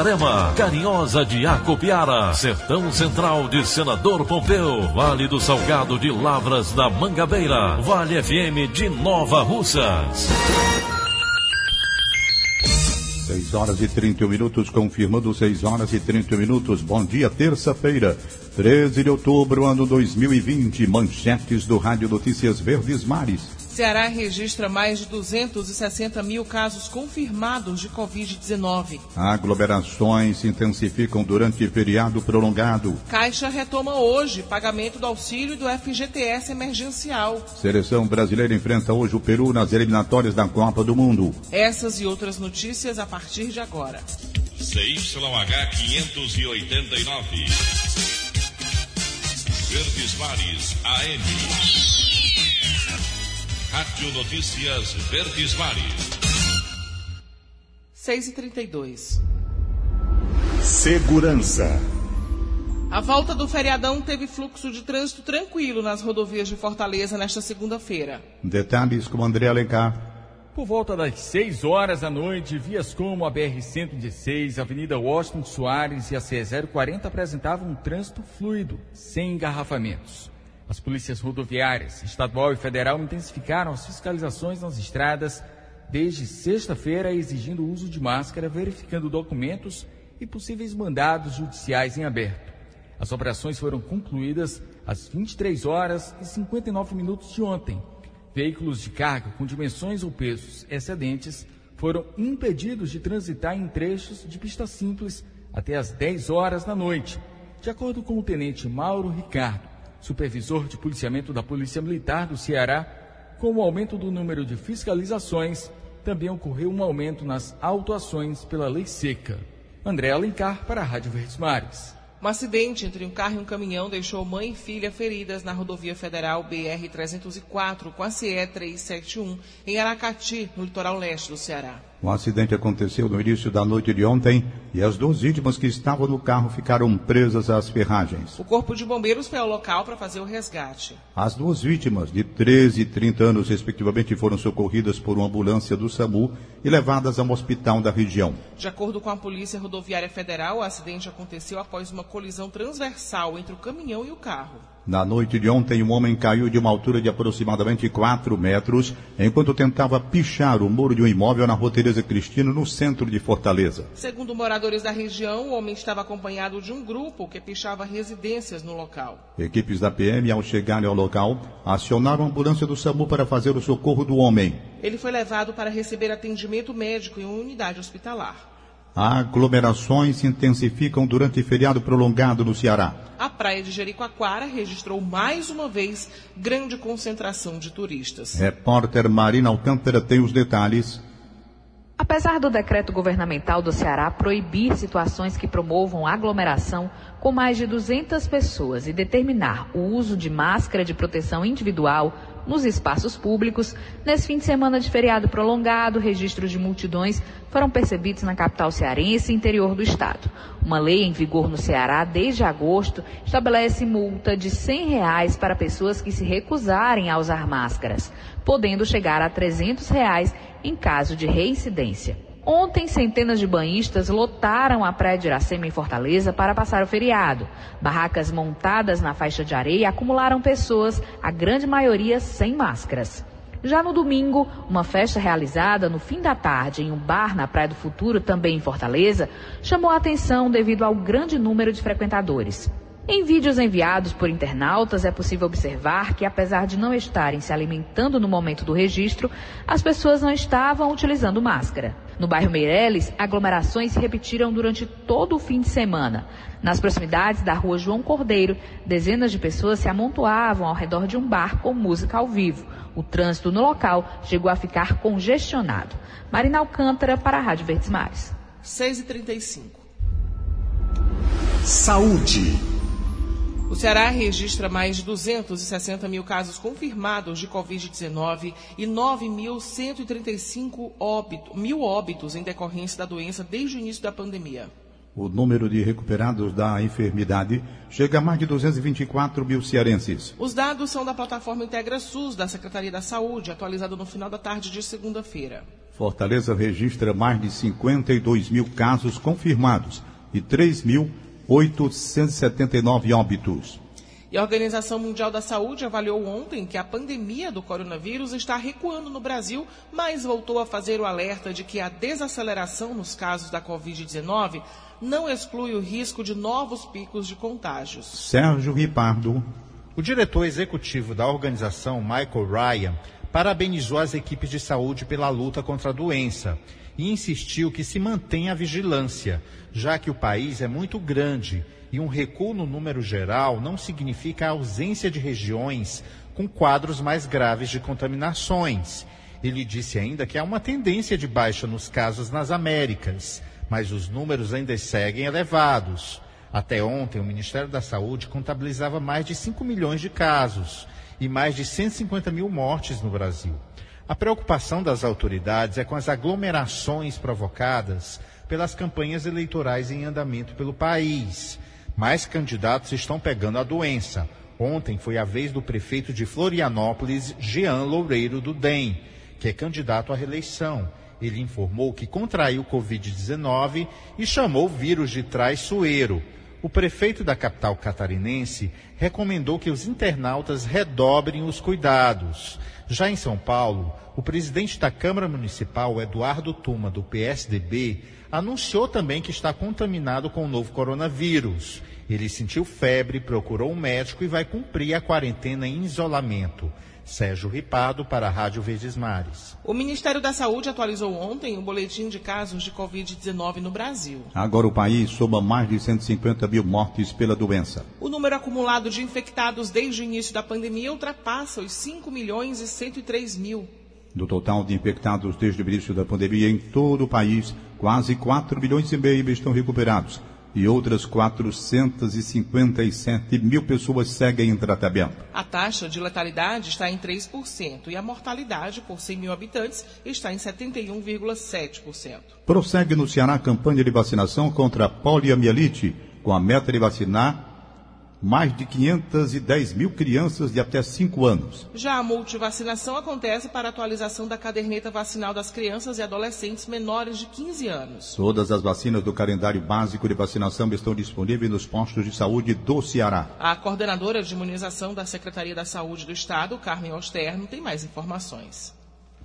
Itarema, Carinhosa de Acopiara, Sertão Central de Senador Pompeu, Vale do Salgado de Lavras da Mangabeira, Vale FM de Nova Russas. 6 horas e 31 minutos, confirmando 6 horas e 30 minutos. Bom dia, terça-feira, 13 de outubro, ano 2020. Manchetes do Rádio Notícias Verdes Mares. Ceará registra mais de 260 mil casos confirmados de Covid-19. Aglomerações se intensificam durante feriado prolongado. Caixa retoma hoje pagamento do auxílio do FGTS emergencial. Seleção brasileira enfrenta hoje o Peru nas eliminatórias da Copa do Mundo. Essas e outras notícias a partir de agora. CYH 589. Verdes Mares AM. Rádio Notícias Verdes Mares. 6 e 32 Segurança. A volta do feriadão teve fluxo de trânsito tranquilo nas rodovias de Fortaleza nesta segunda-feira. Detalhes com André Alencar. Por volta das 6 horas da noite, vias como a BR-116, Avenida Washington Soares e a C-040 apresentavam um trânsito fluido, sem engarrafamentos. As polícias rodoviárias, estadual e federal intensificaram as fiscalizações nas estradas desde sexta-feira, exigindo o uso de máscara, verificando documentos e possíveis mandados judiciais em aberto. As operações foram concluídas às 23 horas e 59 minutos de ontem. Veículos de carga com dimensões ou pesos excedentes foram impedidos de transitar em trechos de pista simples até às 10 horas da noite, de acordo com o tenente Mauro Ricardo supervisor de policiamento da Polícia Militar do Ceará, com o aumento do número de fiscalizações, também ocorreu um aumento nas autuações pela lei seca. André Alencar para a Rádio Verdes Mares. Um acidente entre um carro e um caminhão deixou mãe e filha feridas na rodovia federal BR-304 com a CE 371 em Aracati, no litoral leste do Ceará. Um acidente aconteceu no início da noite de ontem e as duas vítimas que estavam no carro ficaram presas às ferragens. O corpo de bombeiros foi ao local para fazer o resgate. As duas vítimas, de 13 e 30 anos respectivamente, foram socorridas por uma ambulância do SAMU e levadas a um hospital da região. De acordo com a Polícia Rodoviária Federal, o acidente aconteceu após uma colisão transversal entre o caminhão e o carro. Na noite de ontem, um homem caiu de uma altura de aproximadamente 4 metros enquanto tentava pichar o muro de um imóvel na rua Tereza Cristina, no centro de Fortaleza. Segundo moradores da região, o homem estava acompanhado de um grupo que pichava residências no local. Equipes da PM, ao chegarem ao local, acionaram a ambulância do SAMU para fazer o socorro do homem. Ele foi levado para receber atendimento médico em uma unidade hospitalar. Aglomerações se intensificam durante feriado prolongado no Ceará. A praia de Jericoacoara registrou mais uma vez grande concentração de turistas. Repórter Marina Alcântara tem os detalhes. Apesar do decreto governamental do Ceará proibir situações que promovam aglomeração com mais de 200 pessoas e determinar o uso de máscara de proteção individual nos espaços públicos, nesse fim de semana de feriado prolongado, registros de multidões foram percebidos na capital cearense e interior do estado. Uma lei em vigor no Ceará desde agosto estabelece multa de 100 reais para pessoas que se recusarem a usar máscaras, podendo chegar a 300 reais em caso de reincidência. Ontem, centenas de banhistas lotaram a praia de Iracema em Fortaleza para passar o feriado. Barracas montadas na faixa de areia acumularam pessoas, a grande maioria sem máscaras. Já no domingo, uma festa realizada no fim da tarde em um bar na Praia do Futuro, também em Fortaleza, chamou a atenção devido ao grande número de frequentadores. Em vídeos enviados por internautas, é possível observar que, apesar de não estarem se alimentando no momento do registro, as pessoas não estavam utilizando máscara. No bairro Meireles, aglomerações se repetiram durante todo o fim de semana. Nas proximidades da rua João Cordeiro, dezenas de pessoas se amontoavam ao redor de um bar com música ao vivo. O trânsito no local chegou a ficar congestionado. Marina Alcântara para a Rádio Verdes Mares. 6h35. Saúde. O Ceará registra mais de 260 mil casos confirmados de Covid-19 e 9.135 óbito, mil óbitos em decorrência da doença desde o início da pandemia. O número de recuperados da enfermidade chega a mais de 224 mil cearenses. Os dados são da plataforma Integra SUS da Secretaria da Saúde, atualizado no final da tarde de segunda-feira. Fortaleza registra mais de 52 mil casos confirmados e 3 mil 879 óbitos. E a Organização Mundial da Saúde avaliou ontem que a pandemia do coronavírus está recuando no Brasil, mas voltou a fazer o alerta de que a desaceleração nos casos da Covid-19 não exclui o risco de novos picos de contágios. Sérgio Ripardo. O diretor executivo da organização, Michael Ryan, parabenizou as equipes de saúde pela luta contra a doença e insistiu que se mantenha a vigilância, já que o país é muito grande e um recuo no número geral não significa a ausência de regiões com quadros mais graves de contaminações. Ele disse ainda que há uma tendência de baixa nos casos nas Américas, mas os números ainda seguem elevados. Até ontem, o Ministério da Saúde contabilizava mais de 5 milhões de casos e mais de 150 mil mortes no Brasil. A preocupação das autoridades é com as aglomerações provocadas pelas campanhas eleitorais em andamento pelo país. Mais candidatos estão pegando a doença. Ontem foi a vez do prefeito de Florianópolis, Jean Loureiro do DEM, que é candidato à reeleição. Ele informou que contraiu Covid-19 e chamou o vírus de traiçoeiro. O prefeito da capital catarinense recomendou que os internautas redobrem os cuidados. Já em São Paulo, o presidente da Câmara Municipal, Eduardo Tuma, do PSDB, anunciou também que está contaminado com o novo coronavírus. Ele sentiu febre, procurou um médico e vai cumprir a quarentena em isolamento. Sérgio Ripado para a Rádio Verdes Mares. O Ministério da Saúde atualizou ontem o boletim de casos de Covid-19 no Brasil. Agora o país soma mais de 150 mil mortes pela doença. O número acumulado de infectados desde o início da pandemia ultrapassa os 5 milhões e 103 mil. Do total de infectados desde o início da pandemia em todo o país, quase 4 milhões e meio estão recuperados e outras 457 mil pessoas seguem em tratamento. A taxa de letalidade está em 3% e a mortalidade por 100 mil habitantes está em 71,7%. Prossegue no Ceará a campanha de vacinação contra a poliomielite, com a meta de vacinar mais de 510 mil crianças de até 5 anos. Já a multivacinação acontece para a atualização da caderneta vacinal das crianças e adolescentes menores de 15 anos. Todas as vacinas do calendário básico de vacinação estão disponíveis nos postos de saúde do Ceará. A coordenadora de imunização da Secretaria da Saúde do Estado, Carmen Osterno, tem mais informações.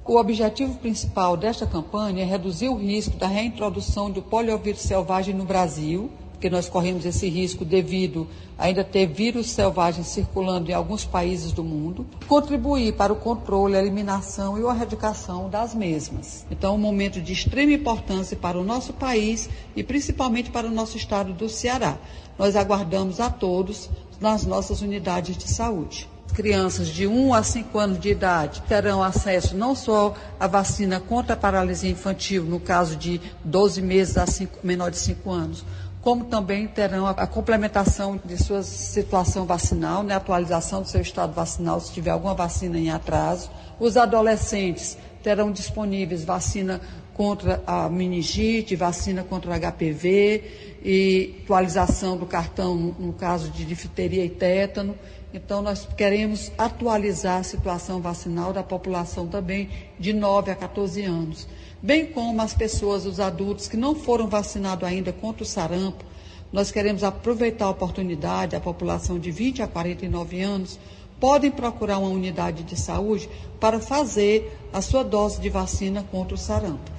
O objetivo principal desta campanha é reduzir o risco da reintrodução do poliovírus selvagem no Brasil porque nós corremos esse risco devido ainda ter vírus selvagens circulando em alguns países do mundo, contribuir para o controle, a eliminação e a erradicação das mesmas. Então, é um momento de extrema importância para o nosso país e principalmente para o nosso estado do Ceará. Nós aguardamos a todos nas nossas unidades de saúde crianças de 1 a 5 anos de idade terão acesso não só à vacina contra a paralisia infantil, no caso de 12 meses a 5, menor de 5 anos, como também terão a, a complementação de sua situação vacinal, né, atualização do seu estado vacinal, se tiver alguma vacina em atraso. Os adolescentes terão disponíveis vacina contra a meningite, vacina contra o HPV e atualização do cartão no caso de difteria e tétano. Então, nós queremos atualizar a situação vacinal da população também de 9 a 14 anos bem como as pessoas, os adultos que não foram vacinados ainda contra o sarampo. Nós queremos aproveitar a oportunidade, a população de 20 a 49 anos podem procurar uma unidade de saúde para fazer a sua dose de vacina contra o sarampo.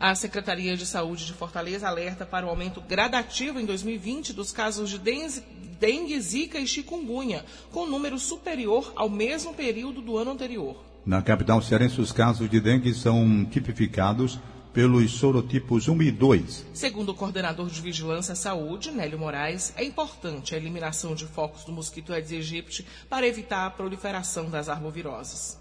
A Secretaria de Saúde de Fortaleza alerta para o aumento gradativo em 2020 dos casos de dengue, zika e chikungunya, com número superior ao mesmo período do ano anterior. Na capital cearense, os casos de dengue são tipificados pelos sorotipos 1 e 2. Segundo o coordenador de Vigilância à Saúde, Nélio Moraes, é importante a eliminação de focos do mosquito Aedes aegypti para evitar a proliferação das arboviroses.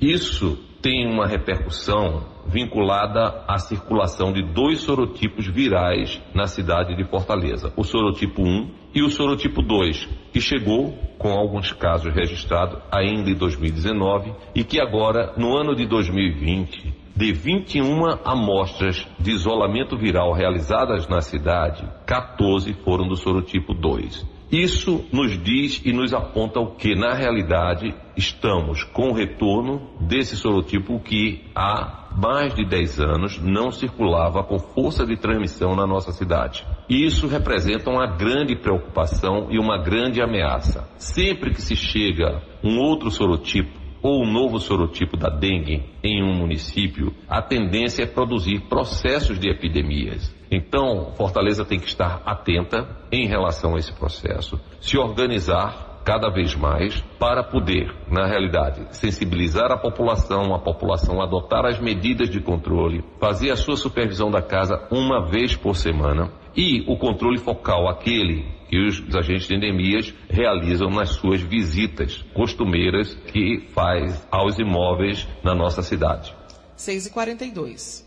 Isso tem uma repercussão vinculada à circulação de dois sorotipos virais na cidade de Fortaleza, o sorotipo 1 e o sorotipo 2, que chegou com alguns casos registrados ainda em 2019 e que agora, no ano de 2020, de 21 amostras de isolamento viral realizadas na cidade, 14 foram do sorotipo 2. Isso nos diz e nos aponta o que, na realidade, estamos com o retorno desse sorotipo que há mais de 10 anos não circulava com força de transmissão na nossa cidade. Isso representa uma grande preocupação e uma grande ameaça. Sempre que se chega um outro sorotipo, ou um novo sorotipo da dengue em um município, a tendência é produzir processos de epidemias. Então, Fortaleza tem que estar atenta em relação a esse processo, se organizar cada vez mais para poder, na realidade, sensibilizar a população, a população adotar as medidas de controle, fazer a sua supervisão da casa uma vez por semana e o controle focal, aquele que os agentes de endemias realizam nas suas visitas costumeiras que faz aos imóveis na nossa cidade. 6h42.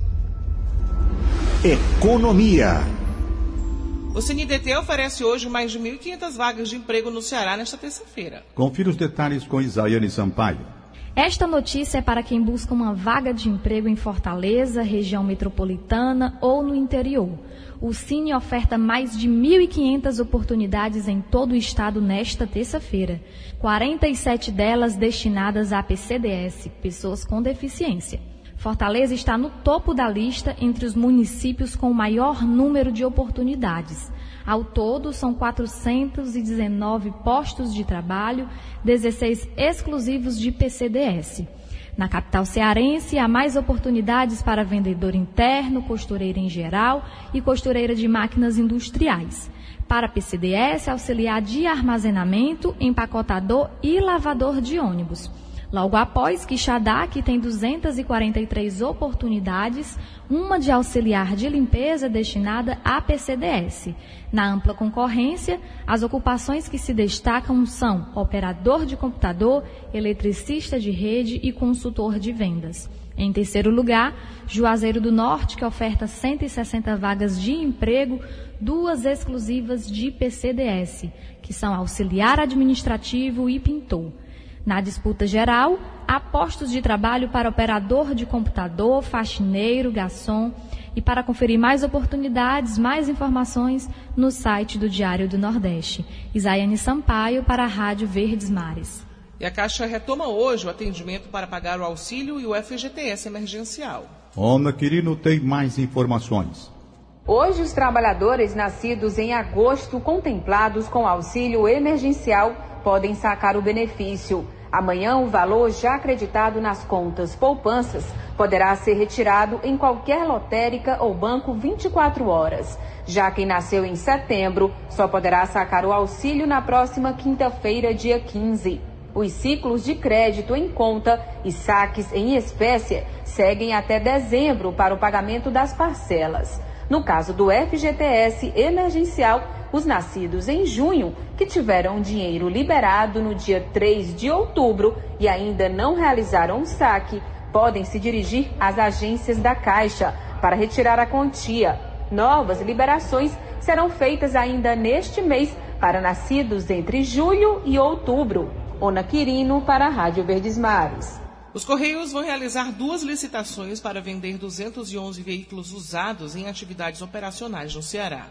Economia. O CNDT oferece hoje mais de 1.500 vagas de emprego no Ceará nesta terça-feira. Confira os detalhes com Isaiane Sampaio. Esta notícia é para quem busca uma vaga de emprego em Fortaleza, região metropolitana ou no interior. O Cine oferta mais de 1.500 oportunidades em todo o estado nesta terça-feira, 47 delas destinadas à PCDS, pessoas com deficiência. Fortaleza está no topo da lista entre os municípios com o maior número de oportunidades. Ao todo, são 419 postos de trabalho, 16 exclusivos de PCDS. Na capital cearense, há mais oportunidades para vendedor interno, costureira em geral e costureira de máquinas industriais. Para PCDS, auxiliar de armazenamento, empacotador e lavador de ônibus. Logo após, que tem 243 oportunidades, uma de auxiliar de limpeza destinada à PCDS. Na ampla concorrência, as ocupações que se destacam são operador de computador, eletricista de rede e consultor de vendas. Em terceiro lugar, Juazeiro do Norte, que oferta 160 vagas de emprego, duas exclusivas de PCDS, que são auxiliar administrativo e pintor. Na disputa geral, há postos de trabalho para operador de computador, faxineiro, garçom. E para conferir mais oportunidades, mais informações no site do Diário do Nordeste. Isaiane Sampaio para a Rádio Verdes Mares. E a Caixa retoma hoje o atendimento para pagar o auxílio e o FGTS emergencial. Ana Quirino tem mais informações. Hoje, os trabalhadores nascidos em agosto, contemplados com auxílio emergencial, podem sacar o benefício. Amanhã, o valor já acreditado nas contas poupanças poderá ser retirado em qualquer lotérica ou banco 24 horas. Já quem nasceu em setembro só poderá sacar o auxílio na próxima quinta-feira, dia 15. Os ciclos de crédito em conta e saques em espécie seguem até dezembro para o pagamento das parcelas. No caso do FGTS emergencial, os nascidos em junho, que tiveram dinheiro liberado no dia 3 de outubro e ainda não realizaram o saque, podem se dirigir às agências da Caixa para retirar a quantia. Novas liberações serão feitas ainda neste mês para nascidos entre julho e outubro. Ona Quirino para a Rádio Verdes Mares. Os Correios vão realizar duas licitações para vender 211 veículos usados em atividades operacionais no Ceará.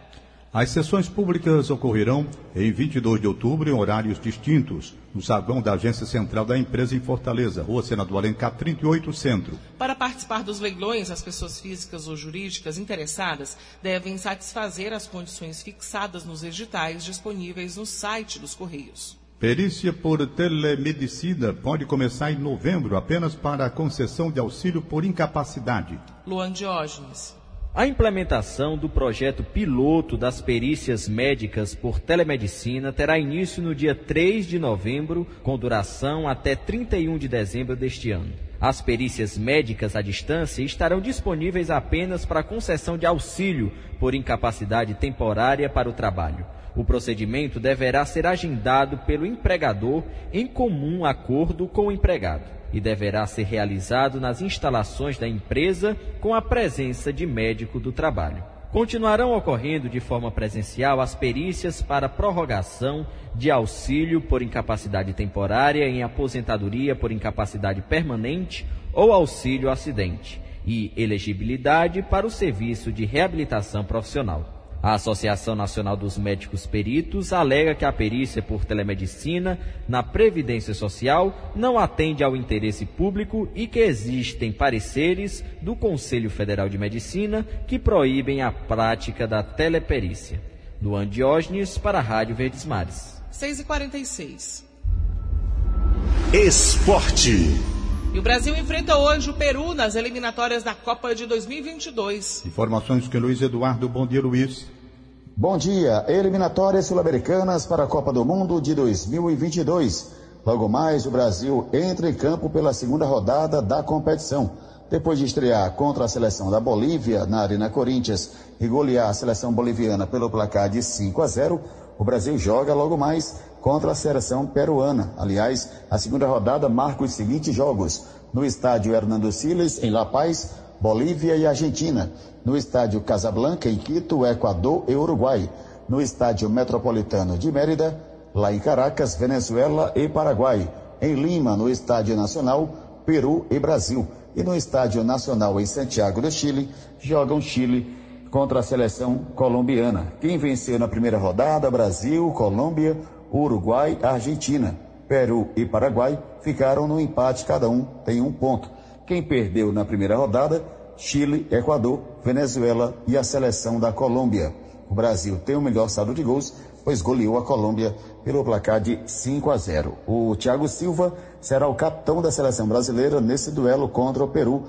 As sessões públicas ocorrerão em 22 de outubro em horários distintos, no saguão da Agência Central da Empresa em Fortaleza, Rua Senador Alencar 38 Centro. Para participar dos leilões, as pessoas físicas ou jurídicas interessadas devem satisfazer as condições fixadas nos editais disponíveis no site dos Correios. Perícia por telemedicina pode começar em novembro apenas para a concessão de auxílio por incapacidade. Luan Diógenes. A implementação do projeto piloto das perícias médicas por telemedicina terá início no dia 3 de novembro, com duração até 31 de dezembro deste ano. As perícias médicas à distância estarão disponíveis apenas para concessão de auxílio por incapacidade temporária para o trabalho. O procedimento deverá ser agendado pelo empregador em comum acordo com o empregado e deverá ser realizado nas instalações da empresa com a presença de médico do trabalho. Continuarão ocorrendo de forma presencial as perícias para prorrogação de auxílio por incapacidade temporária em aposentadoria por incapacidade permanente ou auxílio acidente e elegibilidade para o serviço de reabilitação profissional. A Associação Nacional dos Médicos Peritos alega que a perícia por telemedicina na Previdência Social não atende ao interesse público e que existem pareceres do Conselho Federal de Medicina que proíbem a prática da teleperícia. Luan Diógenes para a Rádio Verdes Mares. 6h46. Esporte. E o Brasil enfrenta hoje o Peru nas eliminatórias da Copa de 2022. Informações com Luiz Eduardo. Bom dia, Luiz. Bom dia. Eliminatórias sul-americanas para a Copa do Mundo de 2022. Logo mais, o Brasil entra em campo pela segunda rodada da competição. Depois de estrear contra a seleção da Bolívia na Arena Corinthians e golear a seleção boliviana pelo placar de 5 a 0, o Brasil joga logo mais contra a seleção peruana. Aliás, a segunda rodada marca os seguintes jogos: no estádio Hernando Siles, em La Paz, Bolívia e Argentina. No estádio Casablanca, em Quito, Equador e Uruguai. No estádio Metropolitano de Mérida, lá em Caracas, Venezuela e Paraguai. Em Lima, no estádio Nacional, Peru e Brasil. E no estádio Nacional em Santiago do Chile, jogam Chile contra a seleção colombiana. Quem venceu na primeira rodada, Brasil, Colômbia, Uruguai, Argentina. Peru e Paraguai ficaram no empate, cada um tem um ponto. Quem perdeu na primeira rodada, Chile, Equador, Venezuela e a seleção da Colômbia. O Brasil tem o melhor saldo de gols, pois goleou a Colômbia pelo placar de 5 a 0. O Thiago Silva será o capitão da seleção brasileira nesse duelo contra o Peru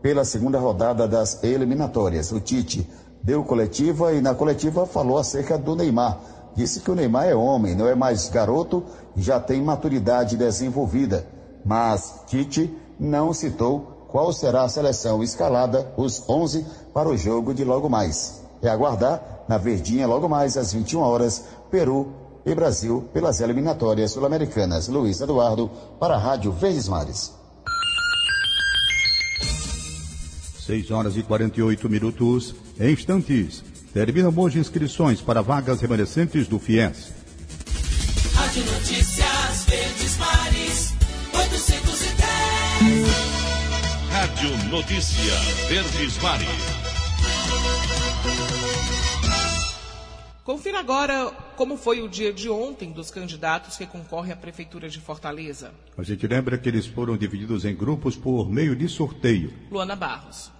pela segunda rodada das eliminatórias. O Tite deu coletiva e na coletiva falou acerca do Neymar. Disse que o Neymar é homem, não é mais garoto já tem maturidade desenvolvida. Mas Tite não citou qual será a seleção escalada, os 11, para o jogo de logo mais. É aguardar, na Verdinha, logo mais às 21 horas, Peru e Brasil pelas eliminatórias sul-americanas. Luiz Eduardo, para a Rádio Verdes Mares. 6 horas e 48 minutos. Em instantes, terminam hoje inscrições para vagas remanescentes do FIES. Rádio Notícias Rádio Notícia Verdes Mares. Confira agora como foi o dia de ontem dos candidatos que concorrem à Prefeitura de Fortaleza. A gente lembra que eles foram divididos em grupos por meio de sorteio. Luana Barros.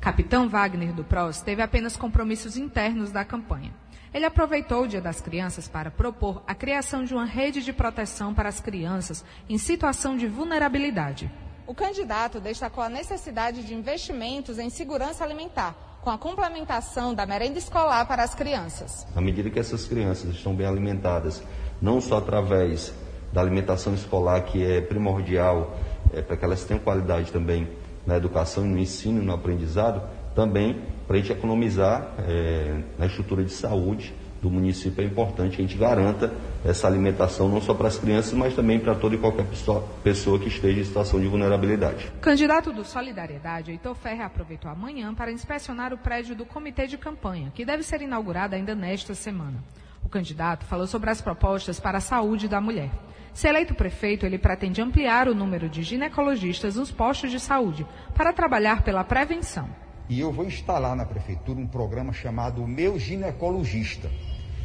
Capitão Wagner do PROS teve apenas compromissos internos da campanha. Ele aproveitou o Dia das Crianças para propor a criação de uma rede de proteção para as crianças em situação de vulnerabilidade. O candidato destacou a necessidade de investimentos em segurança alimentar, com a complementação da merenda escolar para as crianças. À medida que essas crianças estão bem alimentadas, não só através da alimentação escolar, que é primordial é, para que elas tenham qualidade também na educação, no ensino, no aprendizado, também para a gente economizar é, na estrutura de saúde do município é importante que a gente garanta essa alimentação não só para as crianças, mas também para toda e qualquer pessoa, pessoa que esteja em situação de vulnerabilidade. Candidato do Solidariedade, Heitor Ferre aproveitou amanhã para inspecionar o prédio do comitê de campanha, que deve ser inaugurado ainda nesta semana. O candidato falou sobre as propostas para a saúde da mulher. Se eleito prefeito, ele pretende ampliar o número de ginecologistas nos postos de saúde para trabalhar pela prevenção. E eu vou instalar na prefeitura um programa chamado Meu Ginecologista.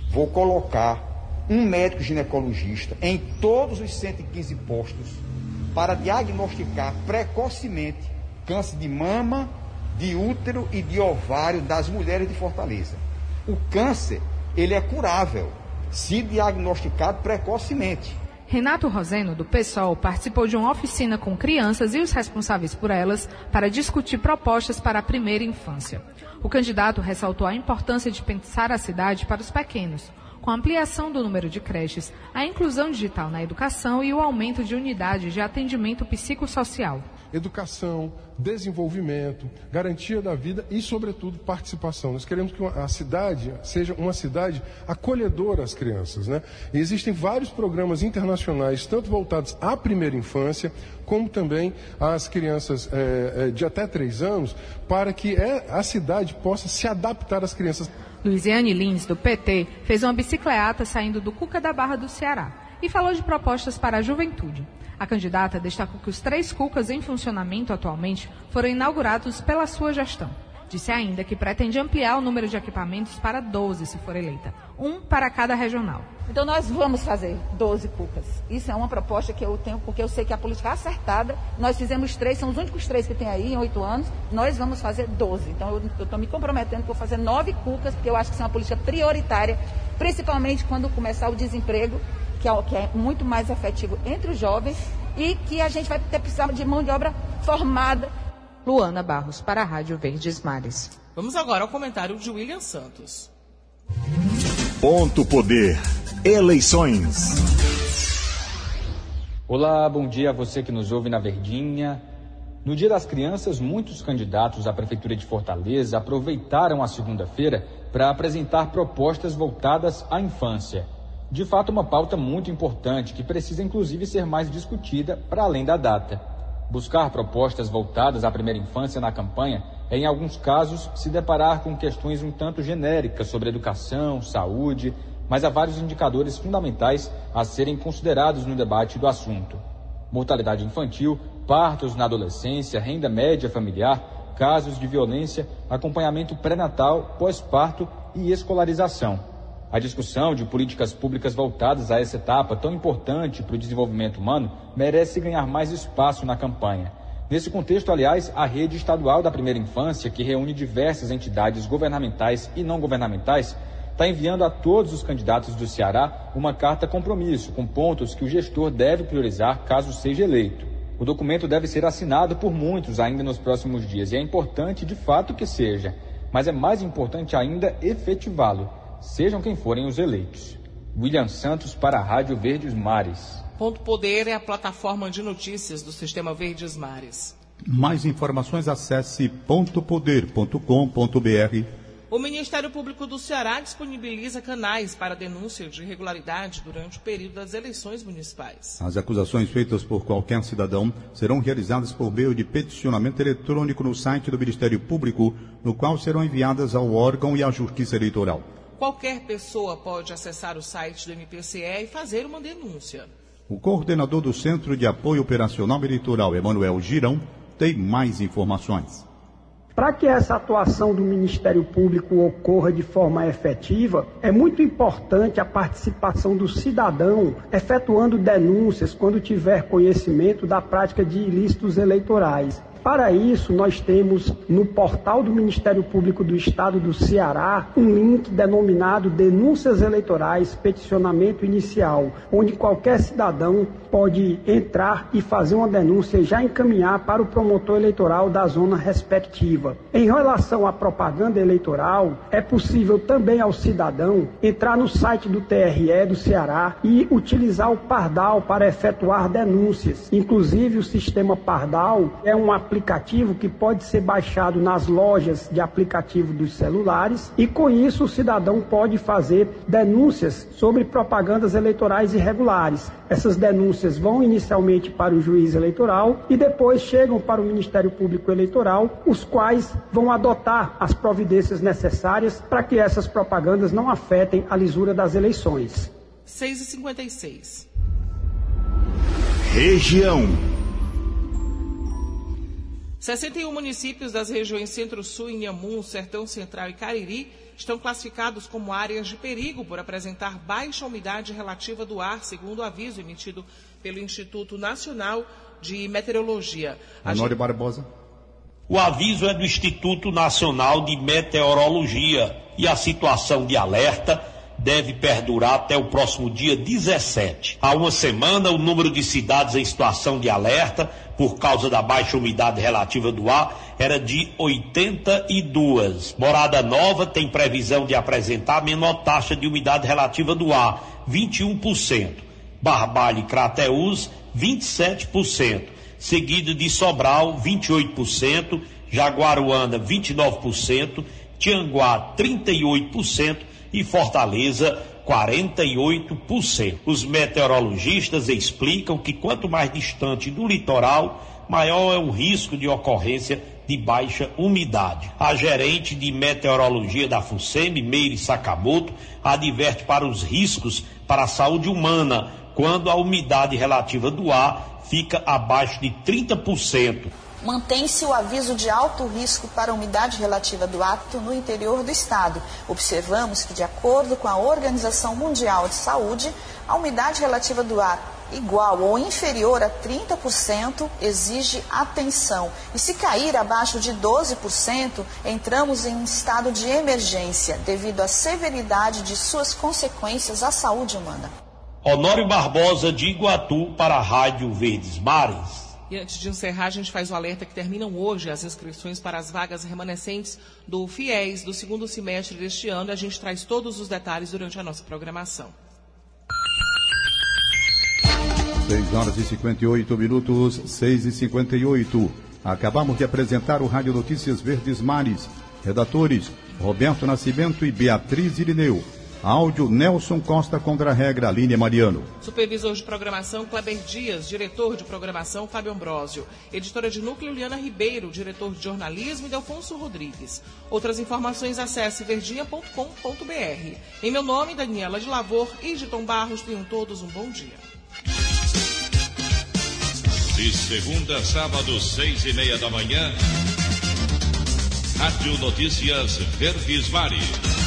Vou colocar um médico ginecologista em todos os 115 postos para diagnosticar precocemente câncer de mama, de útero e de ovário das mulheres de Fortaleza. O câncer, ele é curável se diagnosticado precocemente. Renato Roseno, do PSOL, participou de uma oficina com crianças e os responsáveis por elas para discutir propostas para a primeira infância. O candidato ressaltou a importância de pensar a cidade para os pequenos, com a ampliação do número de creches, a inclusão digital na educação e o aumento de unidades de atendimento psicossocial educação, desenvolvimento, garantia da vida e, sobretudo, participação. Nós queremos que a cidade seja uma cidade acolhedora às crianças. Né? E existem vários programas internacionais, tanto voltados à primeira infância, como também às crianças é, de até três anos, para que é, a cidade possa se adaptar às crianças. Luiziane Lins, do PT, fez uma bicicleta saindo do Cuca da Barra do Ceará e falou de propostas para a juventude. A candidata destacou que os três cucas em funcionamento atualmente foram inaugurados pela sua gestão. Disse ainda que pretende ampliar o número de equipamentos para 12 se for eleita, um para cada regional. Então nós vamos fazer 12 cucas. Isso é uma proposta que eu tenho, porque eu sei que a política é acertada. Nós fizemos três, são os únicos três que tem aí em oito anos. Nós vamos fazer 12. Então eu estou me comprometendo que vou fazer nove cucas, porque eu acho que isso é uma política prioritária, principalmente quando começar o desemprego que é, que é muito mais efetivo entre os jovens e que a gente vai ter precisar de mão de obra formada. Luana Barros, para a Rádio Verdes Mares. Vamos agora ao comentário de William Santos. Ponto Poder. Eleições. Olá, bom dia a você que nos ouve na Verdinha. No Dia das Crianças, muitos candidatos à Prefeitura de Fortaleza aproveitaram a segunda-feira para apresentar propostas voltadas à infância de fato uma pauta muito importante que precisa inclusive ser mais discutida para além da data. Buscar propostas voltadas à primeira infância na campanha é, em alguns casos, se deparar com questões um tanto genéricas sobre educação, saúde, mas há vários indicadores fundamentais a serem considerados no debate do assunto. Mortalidade infantil, partos na adolescência, renda média familiar, casos de violência, acompanhamento pré-natal, pós-parto e escolarização. A discussão de políticas públicas voltadas a essa etapa tão importante para o desenvolvimento humano merece ganhar mais espaço na campanha. Nesse contexto, aliás, a rede estadual da primeira infância, que reúne diversas entidades governamentais e não governamentais, está enviando a todos os candidatos do Ceará uma carta compromisso com pontos que o gestor deve priorizar caso seja eleito. O documento deve ser assinado por muitos ainda nos próximos dias e é importante de fato que seja, mas é mais importante ainda efetivá-lo sejam quem forem os eleitos. William Santos para a Rádio Verdes Mares. Ponto Poder é a plataforma de notícias do Sistema Verdes Mares. Mais informações acesse pontopoder.com.br. O Ministério Público do Ceará disponibiliza canais para denúncia de irregularidade durante o período das eleições municipais. As acusações feitas por qualquer cidadão serão realizadas por meio de peticionamento eletrônico no site do Ministério Público, no qual serão enviadas ao órgão e à Justiça Eleitoral. Qualquer pessoa pode acessar o site do MPCE e fazer uma denúncia. O coordenador do Centro de Apoio Operacional Eleitoral, Emanuel Girão, tem mais informações. Para que essa atuação do Ministério Público ocorra de forma efetiva, é muito importante a participação do cidadão efetuando denúncias quando tiver conhecimento da prática de ilícitos eleitorais. Para isso, nós temos no portal do Ministério Público do Estado do Ceará um link denominado Denúncias Eleitorais Peticionamento Inicial, onde qualquer cidadão pode entrar e fazer uma denúncia e já encaminhar para o promotor eleitoral da zona respectiva. Em relação à propaganda eleitoral, é possível também ao cidadão entrar no site do TRE do Ceará e utilizar o Pardal para efetuar denúncias. Inclusive, o sistema Pardal é um aplicativo aplicativo que pode ser baixado nas lojas de aplicativo dos celulares e com isso o cidadão pode fazer denúncias sobre propagandas eleitorais irregulares. Essas denúncias vão inicialmente para o juiz eleitoral e depois chegam para o Ministério Público Eleitoral, os quais vão adotar as providências necessárias para que essas propagandas não afetem a lisura das eleições. 6h56. Região 61 municípios das regiões Centro-Sul, Inhamun, Sertão Central e Cariri estão classificados como áreas de perigo por apresentar baixa umidade relativa do ar, segundo o aviso emitido pelo Instituto Nacional de Meteorologia. Honório gente... Barbosa. O aviso é do Instituto Nacional de Meteorologia e a situação de alerta deve perdurar até o próximo dia 17. Há uma semana, o número de cidades em situação de alerta por causa da baixa umidade relativa do ar era de 82. Morada Nova tem previsão de apresentar menor taxa de umidade relativa do ar, 21%. Barbalho e Crateús, 27%. Seguido de Sobral, 28%. Jaguaruana, 29%. Tianguá, 38% e Fortaleza 48%. Os meteorologistas explicam que quanto mais distante do litoral, maior é o risco de ocorrência de baixa umidade. A gerente de meteorologia da FUSEMI, Meire Sakamoto, adverte para os riscos para a saúde humana quando a umidade relativa do ar fica abaixo de 30% mantém-se o aviso de alto risco para a umidade relativa do ato no interior do estado. Observamos que, de acordo com a Organização Mundial de Saúde, a umidade relativa do ar igual ou inferior a 30% exige atenção. E se cair abaixo de 12%, entramos em um estado de emergência devido à severidade de suas consequências à saúde humana. Honório Barbosa de Iguatu para a Rádio Verdes Mares. E antes de encerrar, a gente faz o alerta que terminam hoje as inscrições para as vagas remanescentes do FIES do segundo semestre deste ano. A gente traz todos os detalhes durante a nossa programação. 6 horas e 58 minutos, 6 e 58. Acabamos de apresentar o Rádio Notícias Verdes Mares. Redatores Roberto Nascimento e Beatriz Irineu. Áudio Nelson Costa contra a regra Aline Mariano. Supervisor de programação Kleber Dias, diretor de programação Fábio Ambrosio, editora de núcleo Liana Ribeiro, diretor de jornalismo Delfonso Rodrigues. Outras informações acesse verdinha.com.br. Em meu nome, Daniela de Lavor e de Tom Barros, tenham todos um bom dia. De segunda a sábado, seis e meia da manhã, Rádio Notícias Verdes Mares.